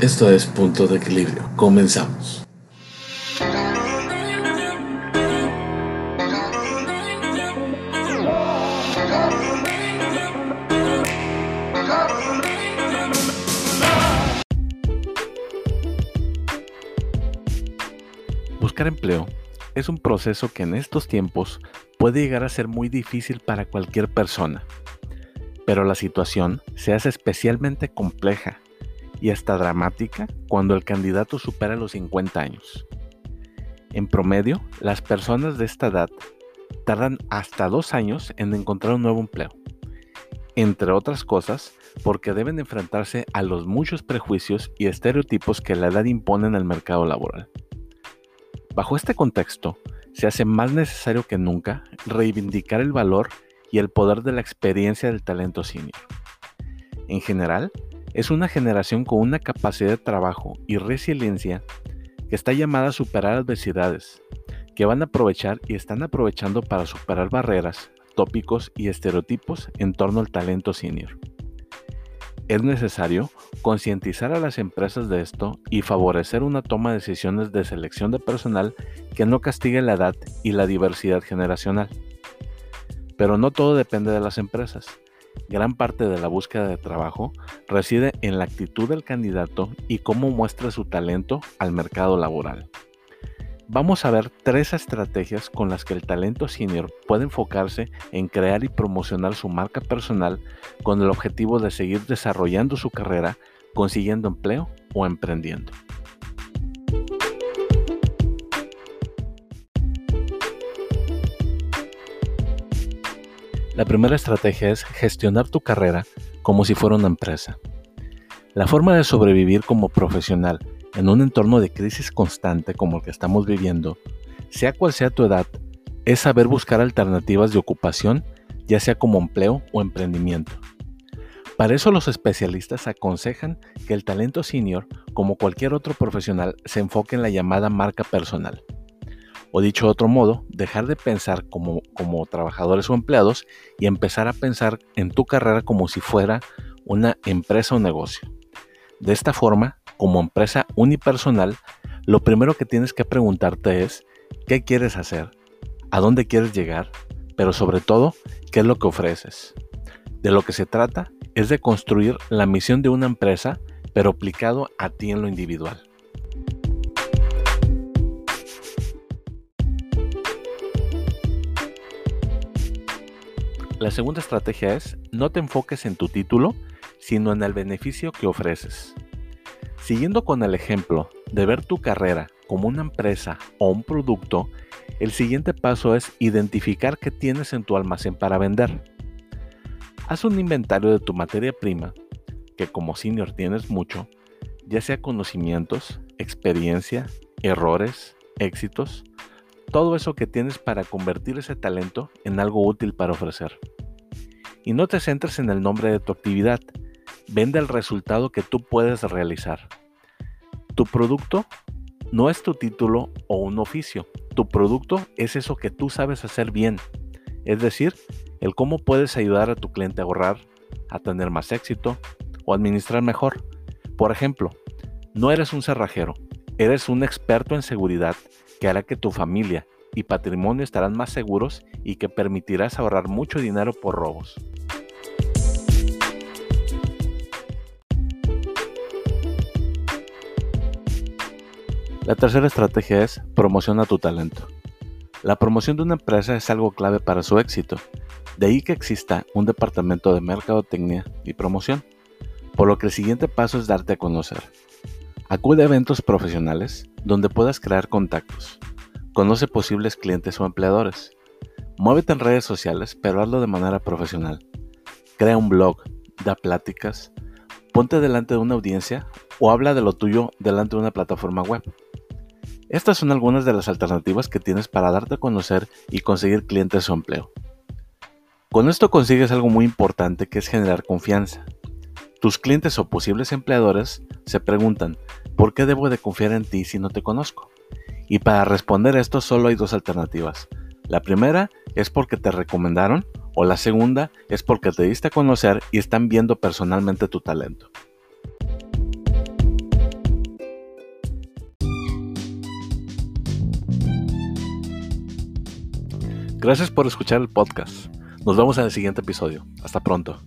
Esto es Punto de Equilibrio. Comenzamos. Buscar empleo es un proceso que en estos tiempos puede llegar a ser muy difícil para cualquier persona, pero la situación se hace especialmente compleja y hasta dramática cuando el candidato supera los 50 años. En promedio, las personas de esta edad tardan hasta dos años en encontrar un nuevo empleo, entre otras cosas porque deben enfrentarse a los muchos prejuicios y estereotipos que la edad impone en el mercado laboral. Bajo este contexto, se hace más necesario que nunca reivindicar el valor y el poder de la experiencia del talento senior. En general, es una generación con una capacidad de trabajo y resiliencia que está llamada a superar adversidades, que van a aprovechar y están aprovechando para superar barreras, tópicos y estereotipos en torno al talento senior. Es necesario concientizar a las empresas de esto y favorecer una toma de decisiones de selección de personal que no castigue la edad y la diversidad generacional. Pero no todo depende de las empresas. Gran parte de la búsqueda de trabajo reside en la actitud del candidato y cómo muestra su talento al mercado laboral. Vamos a ver tres estrategias con las que el talento senior puede enfocarse en crear y promocionar su marca personal con el objetivo de seguir desarrollando su carrera, consiguiendo empleo o emprendiendo. La primera estrategia es gestionar tu carrera como si fuera una empresa. La forma de sobrevivir como profesional en un entorno de crisis constante como el que estamos viviendo, sea cual sea tu edad, es saber buscar alternativas de ocupación, ya sea como empleo o emprendimiento. Para eso los especialistas aconsejan que el talento senior, como cualquier otro profesional, se enfoque en la llamada marca personal. O dicho de otro modo, dejar de pensar como, como trabajadores o empleados y empezar a pensar en tu carrera como si fuera una empresa o negocio. De esta forma, como empresa unipersonal, lo primero que tienes que preguntarte es, ¿qué quieres hacer? ¿A dónde quieres llegar? Pero sobre todo, ¿qué es lo que ofreces? De lo que se trata es de construir la misión de una empresa, pero aplicado a ti en lo individual. La segunda estrategia es no te enfoques en tu título, sino en el beneficio que ofreces. Siguiendo con el ejemplo de ver tu carrera como una empresa o un producto, el siguiente paso es identificar qué tienes en tu almacén para vender. Haz un inventario de tu materia prima, que como senior tienes mucho, ya sea conocimientos, experiencia, errores, éxitos, todo eso que tienes para convertir ese talento en algo útil para ofrecer. Y no te centres en el nombre de tu actividad, vende el resultado que tú puedes realizar. Tu producto no es tu título o un oficio, tu producto es eso que tú sabes hacer bien, es decir, el cómo puedes ayudar a tu cliente a ahorrar, a tener más éxito o administrar mejor. Por ejemplo, no eres un cerrajero, eres un experto en seguridad que hará que tu familia y patrimonio estarán más seguros y que permitirás ahorrar mucho dinero por robos. La tercera estrategia es promociona tu talento. La promoción de una empresa es algo clave para su éxito, de ahí que exista un departamento de mercadotecnia y promoción, por lo que el siguiente paso es darte a conocer. Acude a eventos profesionales donde puedas crear contactos. Conoce posibles clientes o empleadores. Muévete en redes sociales, pero hazlo de manera profesional. Crea un blog, da pláticas, ponte delante de una audiencia o habla de lo tuyo delante de una plataforma web. Estas son algunas de las alternativas que tienes para darte a conocer y conseguir clientes o empleo. Con esto consigues algo muy importante que es generar confianza. Tus clientes o posibles empleadores se preguntan, ¿Por qué debo de confiar en ti si no te conozco? Y para responder esto solo hay dos alternativas. La primera es porque te recomendaron o la segunda es porque te diste a conocer y están viendo personalmente tu talento. Gracias por escuchar el podcast. Nos vemos en el siguiente episodio. Hasta pronto.